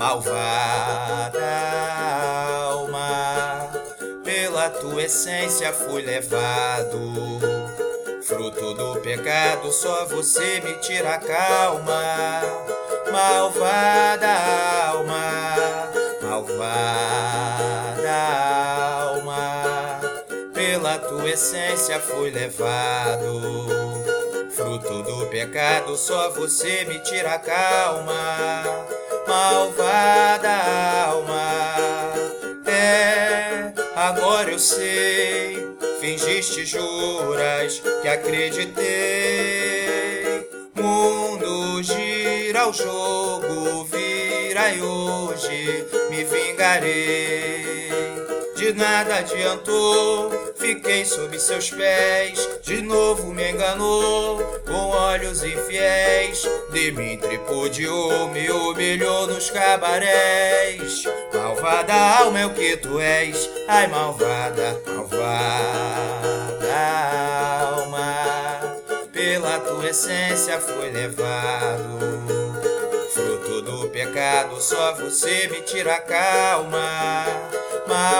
malvada alma. Pela tua essência fui levado, fruto do pecado, só você me tira a calma. Malvada alma, malvada alma, pela tua essência fui levado fruto do pecado, só você me tira a calma, malvada alma. É, agora eu sei, fingiste juras que acreditei. Mundo gira o jogo, vira e hoje me vingarei de nada adiantou. Fiquei sob seus pés, de novo me enganou, com olhos infiéis. De mim tripudiou, me humilhou nos cabarés. Malvada alma é o que tu és, ai malvada, malvada alma. Pela tua essência foi levado fruto do pecado, só você me tira a calma malvada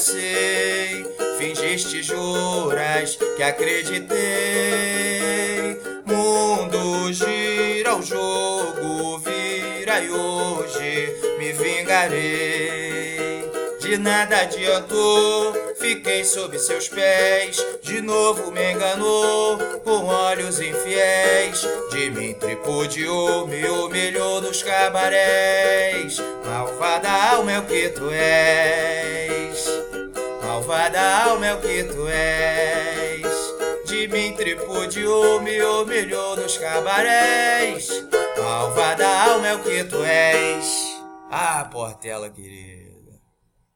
sei, fingiste juras que acreditei. Mundo gira, o jogo vira e hoje me vingarei. De nada adiantou, fiquei sob seus pés. De novo me enganou, com olhos infiéis. De mim tripudiou, me humilhou nos cabarés. Malvada alma é o que tu és. Malvada alma é o que tu és. De mim tripudiou, me humilhou nos cabarés. Malvada alma é o que tu és. Ah, Portela querida.